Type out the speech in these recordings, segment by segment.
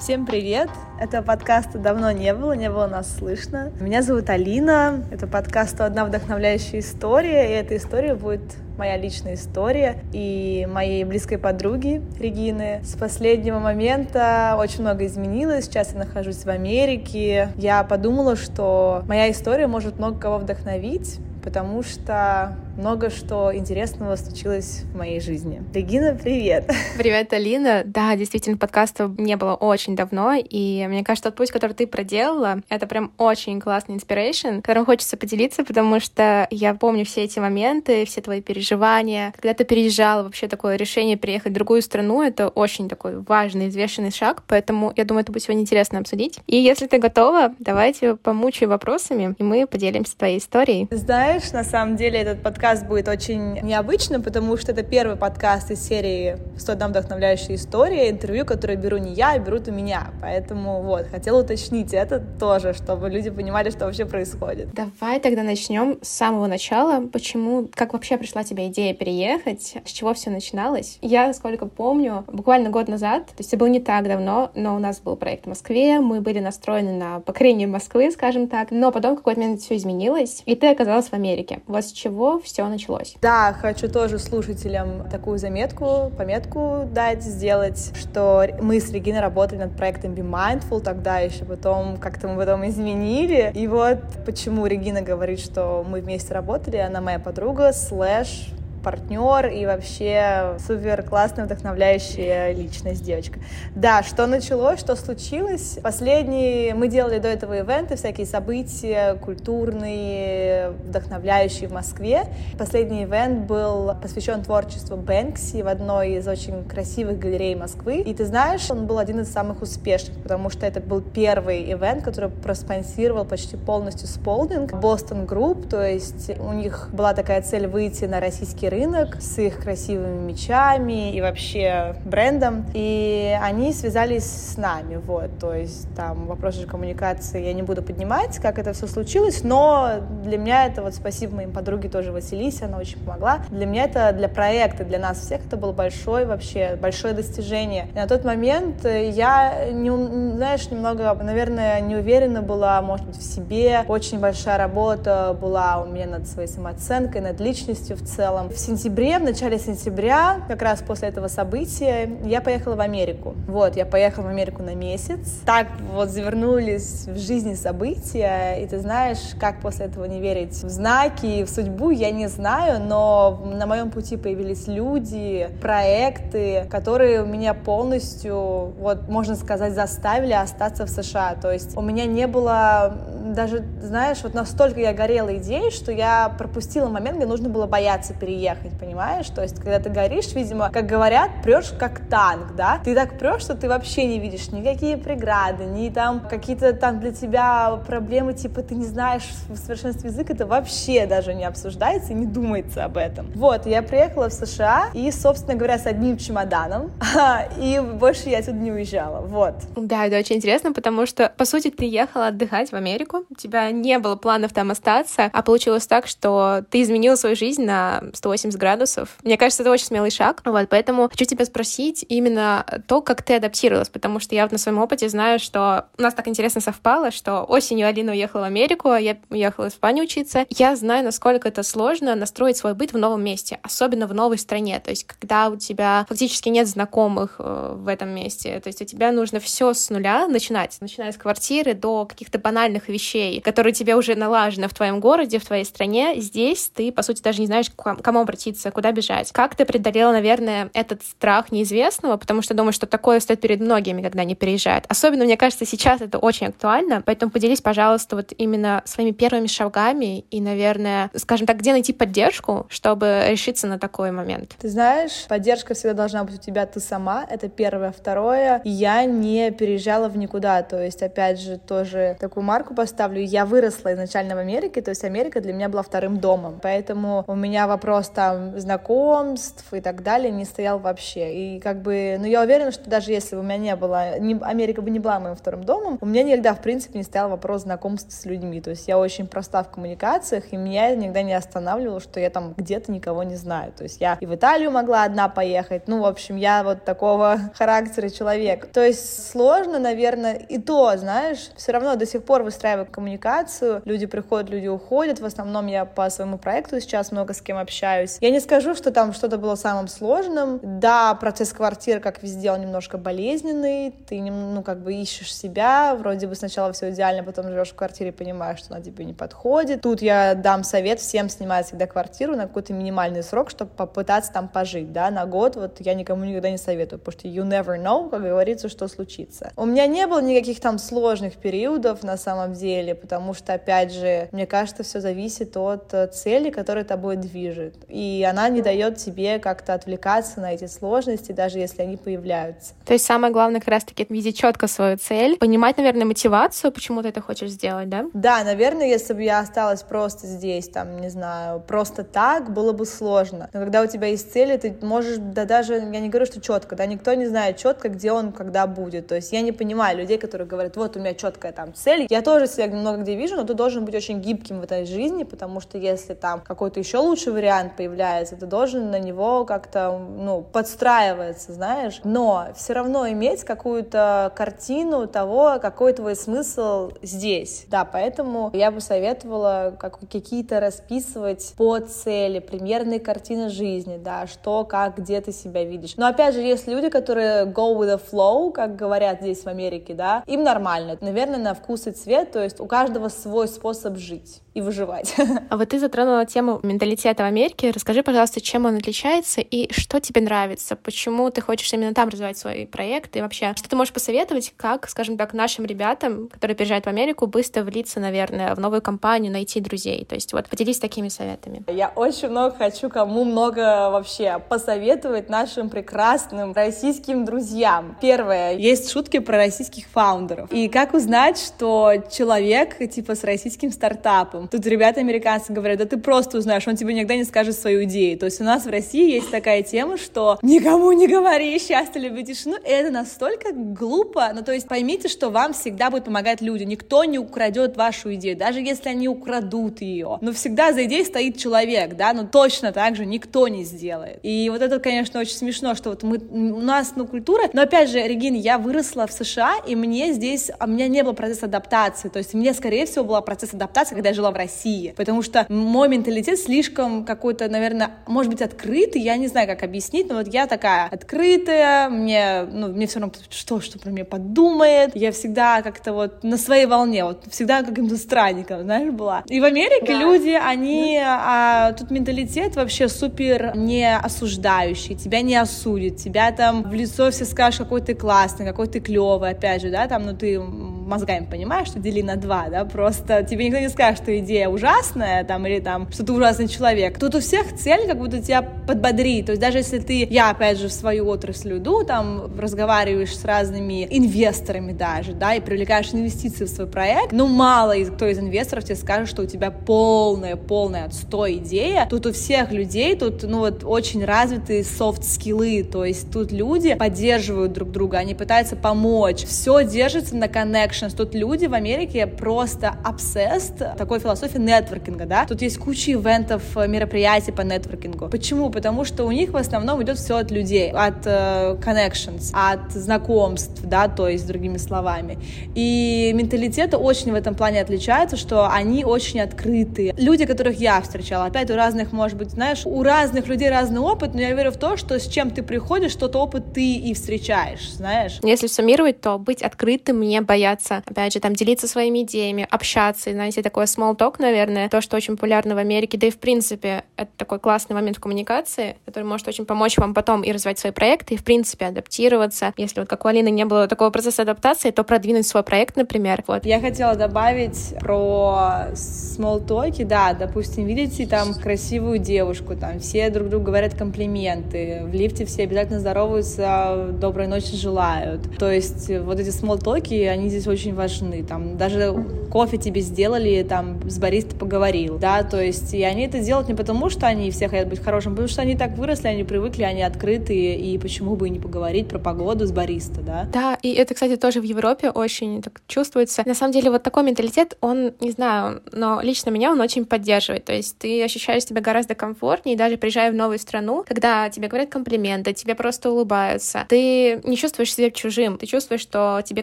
Всем привет! Это подкаста давно не было, не было нас слышно. Меня зовут Алина. Это подкаст «Одна вдохновляющая история», и эта история будет моя личная история и моей близкой подруги Регины. С последнего момента очень много изменилось. Сейчас я нахожусь в Америке. Я подумала, что моя история может много кого вдохновить, потому что много что интересного случилось в моей жизни. Регина, привет! Привет, Алина! Да, действительно, подкаста не было очень давно, и мне кажется, тот путь, который ты проделала, это прям очень классный inspiration, которым хочется поделиться, потому что я помню все эти моменты, все твои переживания. Когда ты переезжала, вообще такое решение переехать в другую страну, это очень такой важный, извешенный шаг, поэтому я думаю, это будет сегодня интересно обсудить. И если ты готова, давайте помучай вопросами, и мы поделимся твоей историей. Знаешь, на самом деле этот подкаст подкаст будет очень необычным, потому что это первый подкаст из серии «101 вдохновляющая история», интервью, которое беру не я, а берут у меня. Поэтому вот, хотела уточнить это тоже, чтобы люди понимали, что вообще происходит. Давай тогда начнем с самого начала. Почему, как вообще пришла тебе идея переехать? С чего все начиналось? Я, сколько помню, буквально год назад, то есть это было не так давно, но у нас был проект в Москве, мы были настроены на покорение Москвы, скажем так, но потом в какой-то момент все изменилось, и ты оказалась в Америке. Вот с чего все началось. Да, хочу тоже слушателям такую заметку, пометку дать, сделать, что мы с Региной работали над проектом Be Mindful тогда еще, потом как-то мы потом изменили. И вот почему Регина говорит, что мы вместе работали, она моя подруга, слэш партнер и вообще супер классная, вдохновляющая личность девочка. Да, что началось, что случилось? Последние, мы делали до этого ивенты, всякие события культурные, вдохновляющие в Москве. Последний ивент был посвящен творчеству Бэнкси в одной из очень красивых галерей Москвы. И ты знаешь, он был один из самых успешных, потому что это был первый ивент, который проспонсировал почти полностью Spalding, Boston Group, то есть у них была такая цель выйти на российский рынок с их красивыми мячами и вообще брендом. И они связались с нами, вот. То есть там вопросы коммуникации я не буду поднимать, как это все случилось, но для меня это вот спасибо моим подруге тоже Василисе, она очень помогла. Для меня это, для проекта, для нас всех это было большое вообще, большое достижение. И на тот момент я, не, знаешь, немного, наверное, не уверена была, может быть, в себе. Очень большая работа была у меня над своей самооценкой, над личностью в целом сентябре, в начале сентября, как раз после этого события, я поехала в Америку. Вот, я поехала в Америку на месяц. Так вот завернулись в жизни события, и ты знаешь, как после этого не верить в знаки, в судьбу, я не знаю, но на моем пути появились люди, проекты, которые меня полностью, вот, можно сказать, заставили остаться в США. То есть у меня не было даже, знаешь, вот настолько я горела идеей, что я пропустила момент, где нужно было бояться переехать, понимаешь? То есть, когда ты горишь, видимо, как говорят, прешь как танк, да? Ты так прешь, что ты вообще не видишь никакие преграды, ни там какие-то там для тебя проблемы, типа ты не знаешь в совершенстве язык, это вообще даже не обсуждается и не думается об этом. Вот, я приехала в США и, собственно говоря, с одним чемоданом, и больше я отсюда не уезжала, вот. Да, это очень интересно, потому что, по сути, ты ехала отдыхать в Америку, у тебя не было планов там остаться, а получилось так, что ты изменила свою жизнь на 180 градусов. Мне кажется, это очень смелый шаг. Вот, поэтому хочу тебя спросить именно то, как ты адаптировалась, потому что я вот на своем опыте знаю, что у нас так интересно совпало, что осенью Алина уехала в Америку, а я уехала в Испанию учиться. Я знаю, насколько это сложно настроить свой быт в новом месте, особенно в новой стране. То есть, когда у тебя фактически нет знакомых э, в этом месте, то есть у тебя нужно все с нуля начинать, начиная с квартиры до каких-то банальных вещей, вещей, которые тебе уже налажены в твоем городе, в твоей стране, здесь ты, по сути, даже не знаешь, к кому обратиться, куда бежать. Как ты преодолела, наверное, этот страх неизвестного, потому что думаю, что такое стоит перед многими, когда они переезжают. Особенно, мне кажется, сейчас это очень актуально, поэтому поделись, пожалуйста, вот именно своими первыми шагами и, наверное, скажем так, где найти поддержку, чтобы решиться на такой момент. Ты знаешь, поддержка всегда должна быть у тебя ты сама, это первое. Второе, я не переезжала в никуда, то есть, опять же, тоже такую марку поставила, ставлю, я выросла изначально в Америке, то есть Америка для меня была вторым домом, поэтому у меня вопрос там знакомств и так далее не стоял вообще. И как бы, ну я уверена, что даже если бы у меня не было, не, Америка бы не была моим вторым домом, у меня никогда, в принципе, не стоял вопрос знакомств с людьми. То есть я очень проста в коммуникациях, и меня никогда не останавливало, что я там где-то никого не знаю. То есть я и в Италию могла одна поехать. Ну, в общем, я вот такого характера человек. То есть сложно, наверное, и то, знаешь, все равно до сих пор выстраиваю коммуникацию. Люди приходят, люди уходят. В основном я по своему проекту сейчас много с кем общаюсь. Я не скажу, что там что-то было самым сложным. Да, процесс квартиры, как везде, он немножко болезненный. Ты, ну, как бы ищешь себя. Вроде бы сначала все идеально, потом живешь в квартире, понимаешь, что она тебе не подходит. Тут я дам совет всем снимать всегда квартиру на какой-то минимальный срок, чтобы попытаться там пожить, да, на год. Вот я никому никогда не советую, потому что you never know, как говорится, что случится. У меня не было никаких там сложных периодов на самом деле, потому что, опять же, мне кажется, все зависит от э, цели, которая тобой движет. И она не дает тебе как-то отвлекаться на эти сложности, даже если они появляются. То есть самое главное как раз-таки видеть четко свою цель, понимать, наверное, мотивацию, почему ты это хочешь сделать, да? Да, наверное, если бы я осталась просто здесь, там, не знаю, просто так, было бы сложно. Но когда у тебя есть цели, ты можешь, да даже, я не говорю, что четко, да, никто не знает четко, где он, когда будет. То есть я не понимаю людей, которые говорят, вот у меня четкая там цель. Я тоже себя много где вижу, но ты должен быть очень гибким в этой жизни, потому что если там какой-то еще лучший вариант появляется, ты должен на него как-то, ну, подстраиваться, знаешь. Но все равно иметь какую-то картину того, какой твой смысл здесь. Да, поэтому я бы советовала как, какие-то расписывать по цели, примерные картины жизни, да, что, как, где ты себя видишь. Но опять же, есть люди, которые go with the flow, как говорят здесь в Америке, да, им нормально. Наверное, на вкус и цвет, то есть у каждого свой способ жить и выживать. А вот ты затронула тему менталитета в Америке. Расскажи, пожалуйста, чем он отличается и что тебе нравится? Почему ты хочешь именно там развивать свой проект? И вообще, что ты можешь посоветовать, как, скажем так, нашим ребятам, которые приезжают в Америку, быстро влиться, наверное, в новую компанию, найти друзей? То есть вот поделись такими советами. Я очень много хочу кому много вообще посоветовать нашим прекрасным российским друзьям. Первое, есть шутки про российских фаундеров. И как узнать, что человек типа с российским стартапом, Тут ребята американцы говорят, да ты просто узнаешь, он тебе никогда не скажет свою идею. То есть у нас в России есть такая тема, что никому не говори, счастье, любви, тишину. И это настолько глупо. Ну, то есть поймите, что вам всегда будут помогать люди. Никто не украдет вашу идею, даже если они украдут ее. Но всегда за идеей стоит человек, да, но точно так же никто не сделает. И вот это, конечно, очень смешно, что вот мы, у нас, ну, культура, но опять же, Регин, я выросла в США, и мне здесь, а у меня не было процесса адаптации, то есть мне, скорее всего, был процесс адаптации, когда я жила в России, потому что мой менталитет слишком какой-то, наверное, может быть, открытый, я не знаю, как объяснить, но вот я такая открытая, мне, ну, мне все равно, что, что про меня подумает, я всегда как-то вот на своей волне, вот всегда каким-то странником, знаешь, была. И в Америке да. люди, они, а, тут менталитет вообще супер не осуждающий, тебя не осудит, тебя там в лицо все скажут, какой ты классный, какой ты клевый, опять же, да, там, ну, ты мозгами понимаешь, что дели на два, да, просто тебе никто не скажет, что идея ужасная, там, или там, что ты ужасный человек. Тут у всех цель как будто тебя подбодрить, то есть даже если ты, я, опять же, в свою отрасль иду, там, разговариваешь с разными инвесторами даже, да, и привлекаешь инвестиции в свой проект, ну, мало кто из инвесторов тебе скажет, что у тебя полная, полная отстой идея. Тут у всех людей, тут, ну, вот, очень развитые софт-скиллы, то есть тут люди поддерживают друг друга, они пытаются помочь, все держится на connections, тут люди в Америке просто obsessed такой философии нетворкинга, да, тут есть куча ивентов, мероприятий по нетворкингу. Почему? Потому что у них в основном идет все от людей, от uh, connections, от знакомств, да, то есть другими словами. И менталитеты очень в этом плане отличаются, что они очень открытые. Люди, которых я встречала, опять у разных, может быть, знаешь, у разных людей разный опыт, но я верю в то, что с чем ты приходишь, тот опыт ты и встречаешь, знаешь. Если суммировать, то быть открытым, не бояться, опять же, там, делиться своими идеями, общаться, знаете, такое small talk, наверное, то, что очень популярно в Америке, да и в принципе это такой классный момент в коммуникации, который может очень помочь вам потом и развивать свои проекты, и в принципе адаптироваться. Если вот как у Алины не было такого процесса адаптации, то продвинуть свой проект, например. Вот. Я хотела добавить про small talk, да, допустим, видите там красивую девушку, там все друг другу говорят комплименты, в лифте все обязательно здороваются, доброй ночи желают. То есть вот эти small talk, они здесь очень важны. Там даже кофе тебе сделали, там с бариста поговорил, да, то есть и они это делают не потому, что они все хотят быть хорошим, потому что они так выросли, они привыкли, они открытые, и почему бы и не поговорить про погоду с бариста, да? Да, и это, кстати, тоже в Европе очень так чувствуется. На самом деле вот такой менталитет, он, не знаю, но лично меня он очень поддерживает, то есть ты ощущаешь себя гораздо комфортнее, даже приезжая в новую страну, когда тебе говорят комплименты, тебе просто улыбаются, ты не чувствуешь себя чужим, ты чувствуешь, что тебе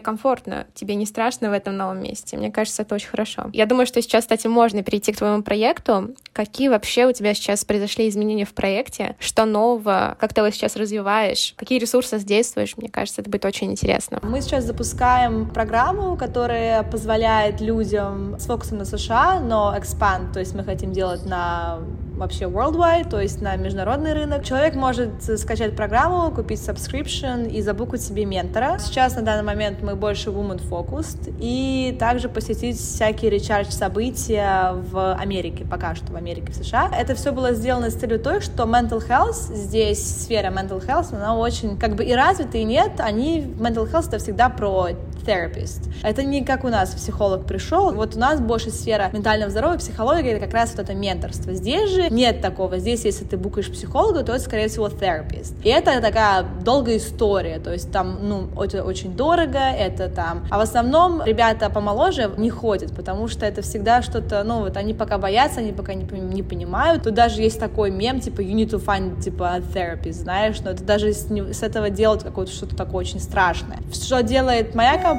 комфортно, тебе не страшно в этом новом месте. Мне кажется, это очень хорошо. Я думаю, что сейчас, кстати, можно перейти к твоему проекту. Какие вообще у тебя сейчас произошли изменения в проекте? Что нового? Как ты его сейчас развиваешь? Какие ресурсы задействуешь? Мне кажется, это будет очень интересно. Мы сейчас запускаем программу, которая позволяет людям с фокусом на США, но expand, то есть мы хотим делать на вообще worldwide, то есть на международный рынок. Человек может скачать программу, купить subscription и забукать себе ментора. Сейчас на данный момент мы больше woman focused и также посетить всякие recharge события в Америке, пока что в Америке, в США. Это все было сделано с целью той, что mental health здесь, сфера mental health, она очень как бы и развита, и нет. Они, mental health это всегда про therapist. Это не как у нас психолог пришел. Вот у нас больше сфера ментального здоровья, психология, это как раз вот это менторство. Здесь же нет такого. Здесь, если ты букаешь психолога, то это, скорее всего, therapist. И это такая долгая история. То есть там, ну, это очень дорого, это там... А в основном ребята помоложе не ходят, потому что это всегда что-то, ну, вот они пока боятся, они пока не, не понимают. Тут даже есть такой мем, типа, you need to find, типа, therapist, знаешь, но это даже с, с этого делать какое-то что-то такое очень страшное. Что делает моя компания,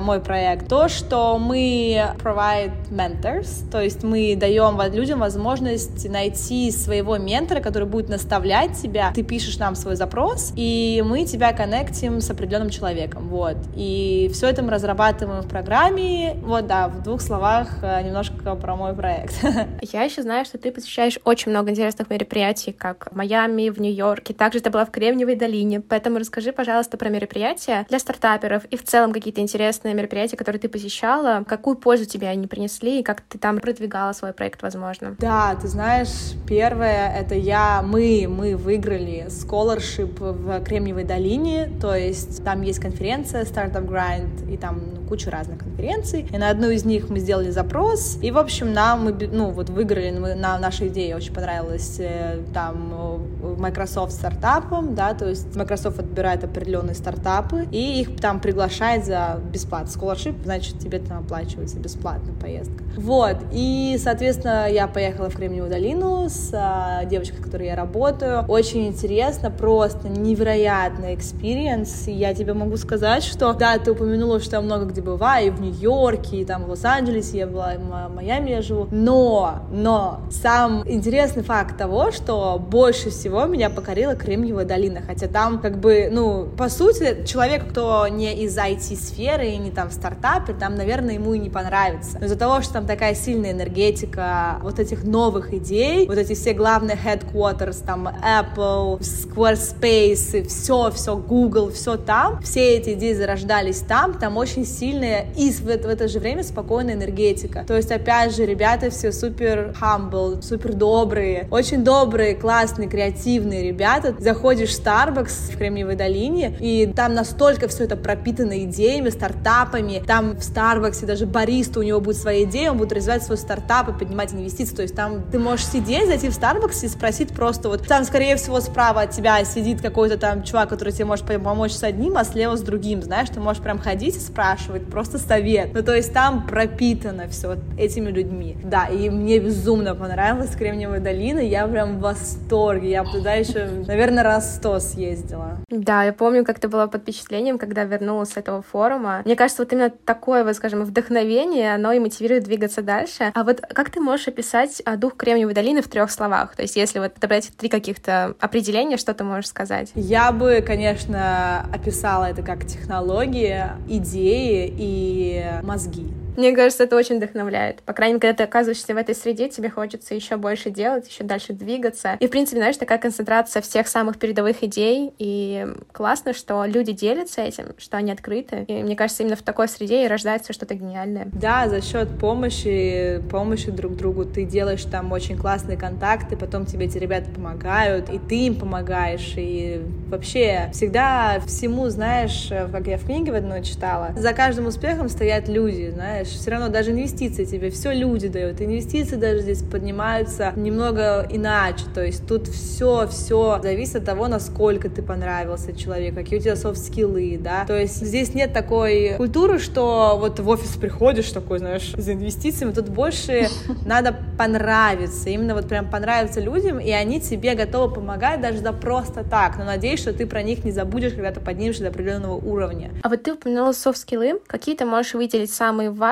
мой проект? То, что мы provide mentors, то есть мы даем людям возможность найти своего ментора, который будет наставлять тебя. Ты пишешь нам свой запрос, и мы тебя коннектим с определенным человеком. Вот. И все это мы разрабатываем в программе. Вот, да, в двух словах э, немножко про мой проект. Я еще знаю, что ты посещаешь очень много интересных мероприятий, как в Майами, в Нью-Йорке. Также ты была в Кремниевой долине. Поэтому расскажи, пожалуйста, про мероприятия для стартаперов и в целом какие-то интересные мероприятия, которые ты посещала. Какую пользу тебе они принесли и как ты там продвигала свой проект, возможно? Да, ты знаешь, Первое — это я, мы, мы выиграли scholarship в Кремниевой долине, то есть там есть конференция Startup Grind, и там ну, куча разных конференций, и на одну из них мы сделали запрос, и, в общем, нам, мы, ну, вот выиграли, мы, на, наша идея очень понравилась э, там Microsoft стартапам, да, то есть Microsoft отбирает определенные стартапы, и их там приглашает за бесплатно. Scholarship, значит, тебе там оплачивается бесплатно поездка. Вот, и, соответственно, я поехала в Кремниевую долину с а, девочкой, с которой я работаю. Очень интересно, просто невероятный experience. Я тебе могу сказать, что, да, ты упомянула, что я много где бываю, и в Нью-Йорке, и там в Лос-Анджелесе, я была, в Майами я живу. Но, но, сам интересный факт того, что больше всего меня покорила Кремниевая долина, хотя там, как бы, ну, по сути, человек, кто не из IT-сферы и не там в стартапе, там, наверное, ему и не понравится. Но из-за того, что там такая сильная энергетика вот этих новых идей, вот эти все главные headquarters, там, Apple, Squarespace, все, все, Google, все там, все эти идеи зарождались там, там очень сильная и в, в это же время спокойная энергетика. То есть, опять же, ребята все супер humble, супер добрые, очень добрые, классные, креативные ребята. Заходишь в Starbucks в Кремниевой долине, и там настолько все это пропитано идеями, стартапами. Там в Starbucks даже бариста, у него будет своя идея, он будет развивать свой стартап и поднимать инвестиции. То есть там ты можешь сидеть, зайти в Starbucks и спросить просто вот, там, скорее всего, справа от тебя сидит какой-то там чувак, который тебе может помочь с одним, а слева с другим, знаешь, ты можешь прям ходить и спрашивать просто совет. Ну, то есть там пропитано все вот этими людьми. Да, и мне безумно понравилась Кремниевая долина, я прям в восторге, я туда еще, наверное, раз сто съездила. Да, я помню, как ты была под впечатлением, когда вернулась с этого форума. Мне кажется, вот именно такое, вот, скажем, вдохновение, оно и мотивирует двигаться дальше. А вот как ты можешь описать а, дух Кремниевой долины в трех словах? То есть, если вот подобрать три каких-то определения, что ты можешь сказать? Я бы, конечно, описала это как технологии, идеи и мозги. Мне кажется, это очень вдохновляет. По крайней мере, когда ты оказываешься в этой среде, тебе хочется еще больше делать, еще дальше двигаться. И, в принципе, знаешь, такая концентрация всех самых передовых идей. И классно, что люди делятся этим, что они открыты. И мне кажется, именно в такой среде и рождается что-то гениальное. Да, за счет помощи, помощи друг другу ты делаешь там очень классные контакты, потом тебе эти ребята помогают, и ты им помогаешь. И вообще всегда всему, знаешь, как я в книге в одной читала, за каждым успехом стоят люди, знаешь, все равно даже инвестиции тебе все люди дают. Инвестиции даже здесь поднимаются немного иначе, то есть тут все, все зависит от того, насколько ты понравился человеку, какие у тебя софт-скиллы, да, то есть здесь нет такой культуры, что вот в офис приходишь такой, знаешь, за инвестициями, тут больше надо понравиться, именно вот прям понравиться людям, и они тебе готовы помогать даже за просто так, но надеюсь, что ты про них не забудешь, когда ты поднимешься до определенного уровня. А вот ты упомянула софт-скиллы, какие ты можешь выделить самые важные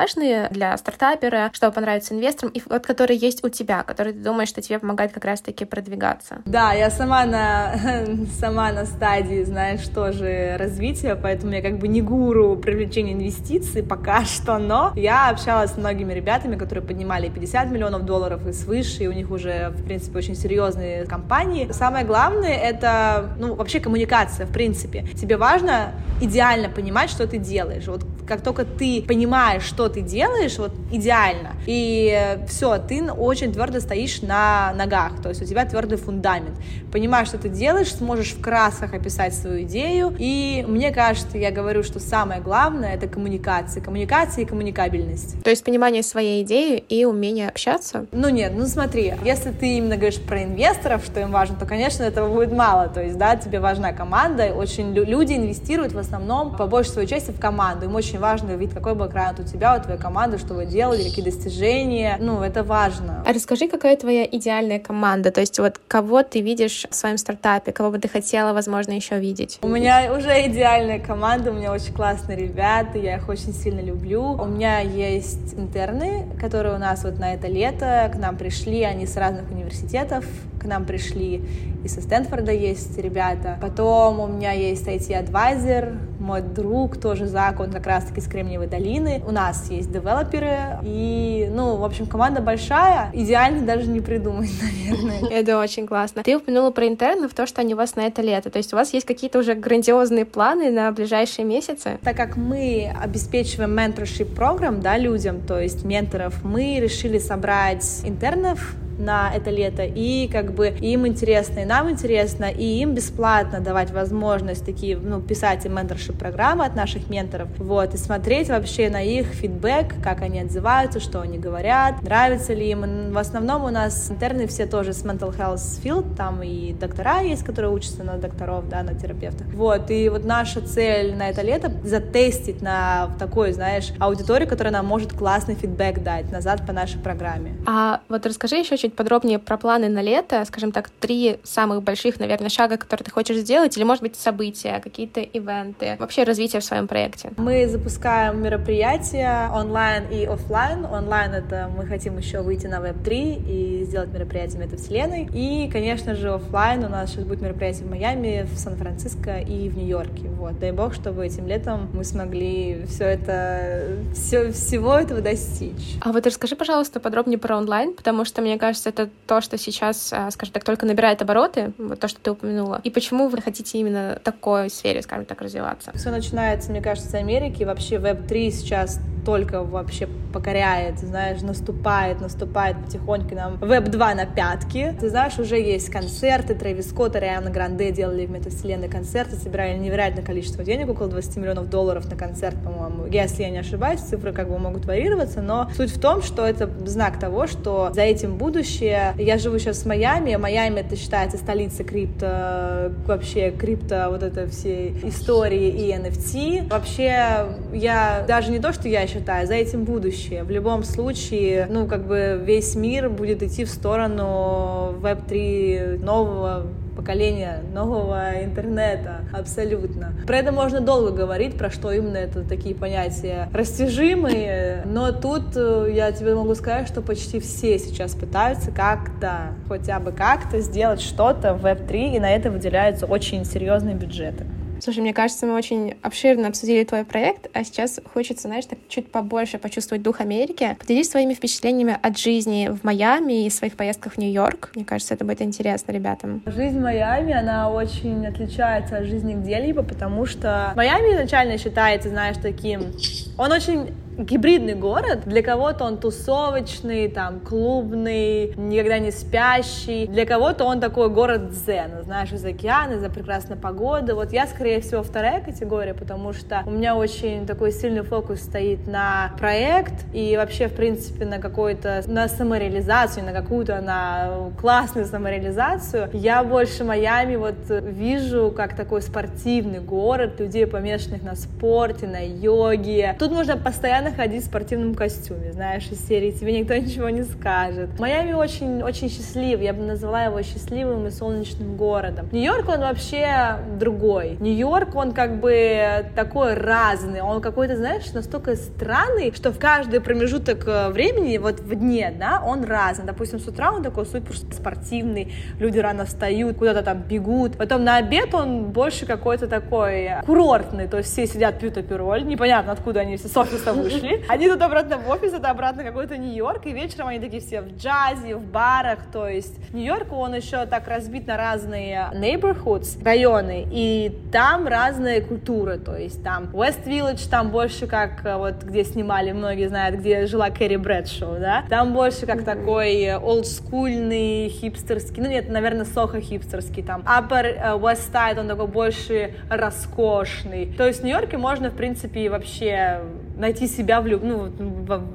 для стартапера, чтобы понравиться инвесторам, и вот которые есть у тебя, которые ты думаешь, что тебе помогает как раз-таки продвигаться? Да, я сама на, сама на стадии, знаешь, тоже развития, поэтому я как бы не гуру привлечения инвестиций пока что, но я общалась с многими ребятами, которые поднимали 50 миллионов долларов и свыше, и у них уже, в принципе, очень серьезные компании. Самое главное — это, ну, вообще коммуникация, в принципе. Тебе важно идеально понимать, что ты делаешь. Вот как только ты понимаешь, что ты делаешь, вот идеально, и все, ты очень твердо стоишь на ногах, то есть у тебя твердый фундамент. Понимаешь, что ты делаешь, сможешь в красках описать свою идею, и мне кажется, я говорю, что самое главное — это коммуникация, коммуникация и коммуникабельность. То есть понимание своей идеи и умение общаться? Ну нет, ну смотри, если ты именно говоришь про инвесторов, что им важно, то, конечно, этого будет мало, то есть, да, тебе важна команда, очень люди инвестируют в основном по большей своей части в команду, им очень важно видеть, какой бэкграунд у тебя, у твоей команды, что вы делали, какие достижения. Ну, это важно. А расскажи, какая твоя идеальная команда? То есть вот кого ты видишь в своем стартапе, кого бы ты хотела, возможно, еще видеть? У меня уже идеальная команда, у меня очень классные ребята, я их очень сильно люблю. У меня есть интерны, которые у нас вот на это лето к нам пришли, они с разных университетов, к нам пришли и со Стэнфорда есть ребята. Потом у меня есть IT-адвайзер, мой друг тоже Зак, он как раз-таки с Кремниевой долины. У нас есть девелоперы, и, ну, в общем, команда большая, идеально даже не придумать, наверное. Это очень классно. Ты упомянула про интернов, то, что они у вас на это лето, то есть у вас есть какие-то уже грандиозные планы на ближайшие месяцы? Так как мы обеспечиваем mentorship программ, да, людям, то есть менторов, мы решили собрать интернов, на это лето, и как бы им интересно, и нам интересно, и им бесплатно давать возможность такие, ну, писать им менторшип программы от наших менторов, вот, и смотреть вообще на их фидбэк, как они отзываются, что они говорят, нравится ли им. В основном у нас интерны все тоже с mental health field, там и доктора есть, которые учатся на докторов, да, на терапевтов. Вот, и вот наша цель на это лето затестить на такой, знаешь, аудиторию, которая нам может классный фидбэк дать назад по нашей программе. А вот расскажи еще чуть чуть подробнее про планы на лето, скажем так, три самых больших, наверное, шага, которые ты хочешь сделать, или, может быть, события, какие-то ивенты, вообще развитие в своем проекте? Мы запускаем мероприятия онлайн и офлайн. Онлайн — это мы хотим еще выйти на Web3 и сделать мероприятие метавселенной. И, конечно же, офлайн у нас сейчас будет мероприятие в Майами, в Сан-Франциско и в Нью-Йорке. Вот. Дай бог, чтобы этим летом мы смогли все это, все, всего этого достичь. А вот расскажи, пожалуйста, подробнее про онлайн, потому что, мне кажется, кажется, это то, что сейчас, а, скажем так, только набирает обороты, вот то, что ты упомянула. И почему вы хотите именно в такой сфере, скажем так, развиваться? Все начинается, мне кажется, с Америки. Вообще Web3 сейчас только вообще покоряет, знаешь, наступает, наступает потихоньку нам Web 2 на пятки. Ты знаешь, уже есть концерты, Трэвис Скотт и Риана Гранде делали в метавселенной концерты, собирали невероятное количество денег, около 20 миллионов долларов на концерт, по-моему. Если я не ошибаюсь, цифры как бы могут варьироваться, но суть в том, что это знак того, что за этим будущее. Я живу сейчас в Майами, Майами это считается столица крипто, вообще крипто, вот это все истории и NFT. Вообще, я даже не то, что я считаю, за этим будущее. В любом случае, ну, как бы весь мир будет идти в сторону Web3 нового поколения нового интернета, абсолютно. Про это можно долго говорить, про что именно это такие понятия растяжимые, но тут э, я тебе могу сказать, что почти все сейчас пытаются как-то, хотя бы как-то сделать что-то в Web3, и на это выделяются очень серьезные бюджеты. Слушай, мне кажется, мы очень обширно обсудили твой проект, а сейчас хочется, знаешь, так чуть побольше почувствовать дух Америки. Поделись своими впечатлениями от жизни в Майами и своих поездках в Нью-Йорк. Мне кажется, это будет интересно ребятам. Жизнь в Майами, она очень отличается от жизни где-либо, потому что Майами изначально считается, знаешь, таким... Он очень гибридный город. Для кого-то он тусовочный, там, клубный, никогда не спящий. Для кого-то он такой город дзен, знаешь, из океана, из-за прекрасной погоды. Вот я, скорее всего, вторая категория, потому что у меня очень такой сильный фокус стоит на проект и вообще, в принципе, на какой-то, на самореализацию, на какую-то, на классную самореализацию. Я больше Майами вот вижу как такой спортивный город, людей, помешанных на спорте, на йоге. Тут нужно постоянно постоянно ходить в спортивном костюме, знаешь, из серии «Тебе никто ничего не скажет». Майами очень, очень счастлив, я бы назвала его счастливым и солнечным городом. Нью-Йорк, он вообще другой. Нью-Йорк, он как бы такой разный, он какой-то, знаешь, настолько странный, что в каждый промежуток э, времени, вот в дне, да, он разный. Допустим, с утра он такой супер спортивный, люди рано встают, куда-то там бегут. Потом на обед он больше какой-то такой курортный, то есть все сидят, пьют апероль, непонятно, откуда они все с офиса вышли ушли. Они тут обратно в офис, это обратно какой-то Нью-Йорк, и вечером они такие все в джазе, в барах, то есть Нью-Йорк, он еще так разбит на разные neighborhoods, районы, и там разные культуры, то есть там West Village, там больше как э, вот где снимали, многие знают, где жила Кэрри Брэдшоу, да, там больше как такой олдскульный, хипстерский, ну нет, наверное, сохо хипстерский, там Upper э, West Side, он такой больше роскошный, то есть в Нью-Йорке можно, в принципе, вообще найти себя в, ну,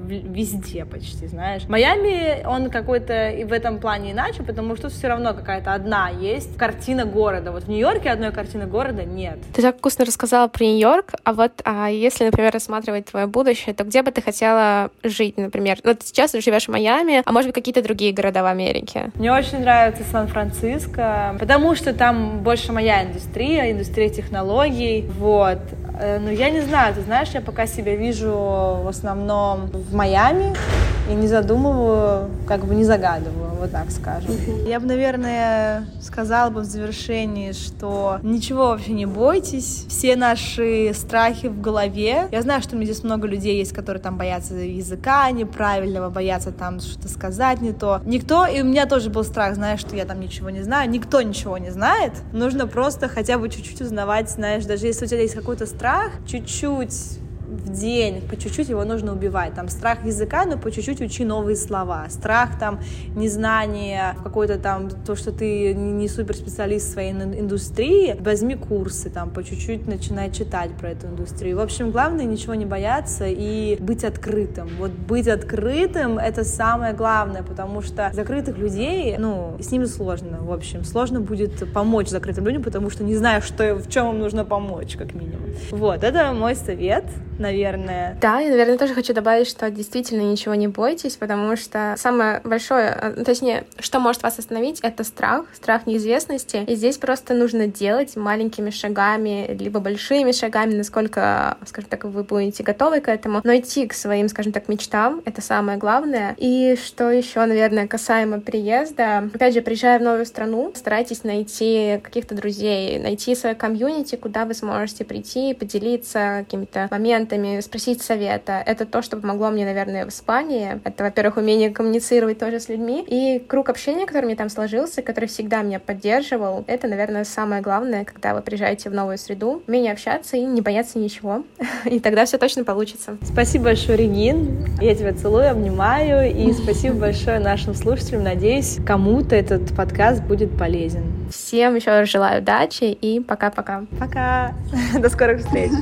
везде почти, знаешь. Майами, он какой-то и в этом плане иначе, потому что все равно какая-то одна есть картина города. Вот в Нью-Йорке одной картины города нет. Ты так вкусно рассказала про Нью-Йорк, а вот а если, например, рассматривать твое будущее, то где бы ты хотела жить, например? Вот сейчас ты живешь в Майами, а может быть какие-то другие города в Америке? Мне очень нравится Сан-Франциско, потому что там больше моя индустрия, индустрия технологий, вот. Э, ну, я не знаю, ты знаешь, я пока себя вижу в основном в Майами и не задумываю, как бы не загадываю, вот так скажем. Я бы, наверное, сказала бы в завершении, что ничего вообще не бойтесь, все наши страхи в голове. Я знаю, что у меня здесь много людей есть, которые там боятся языка неправильного, боятся там что-то сказать не то. Никто, и у меня тоже был страх, знаешь, что я там ничего не знаю, никто ничего не знает, нужно просто хотя бы чуть-чуть узнавать, знаешь, даже если у тебя есть какой-то страх, чуть-чуть в день, по чуть-чуть его нужно убивать. Там страх языка, но по чуть-чуть учи новые слова. Страх там незнание, какой-то там то, что ты не суперспециалист в своей индустрии, возьми курсы, там по чуть-чуть начинай читать про эту индустрию. В общем, главное ничего не бояться и быть открытым. Вот быть открытым — это самое главное, потому что закрытых людей, ну, с ними сложно, в общем. Сложно будет помочь закрытым людям, потому что не знаю, что, в чем им нужно помочь, как минимум. Вот, это мой совет наверное. Да, я, наверное, тоже хочу добавить, что действительно ничего не бойтесь, потому что самое большое, э, точнее, что может вас остановить, это страх, страх неизвестности. И здесь просто нужно делать маленькими шагами, либо большими шагами, насколько, скажем так, вы будете готовы к этому, но идти к своим, скажем так, мечтам, это самое главное. И что еще, наверное, касаемо приезда, опять же, приезжая в новую страну, старайтесь найти каких-то друзей, найти свое комьюнити, куда вы сможете прийти, поделиться какими-то моментами, клиентами, спросить совета. Это то, что помогло мне, наверное, в Испании. Это, во-первых, умение коммуницировать тоже с людьми. И круг общения, который мне там сложился, который всегда меня поддерживал, это, наверное, самое главное, когда вы приезжаете в новую среду. Умение общаться и не бояться ничего. И тогда все точно получится. Спасибо большое, Регин. Я тебя целую, обнимаю. И спасибо большое нашим слушателям. Надеюсь, кому-то этот подкаст будет полезен. Всем еще раз желаю удачи и пока-пока. Пока. До скорых встреч.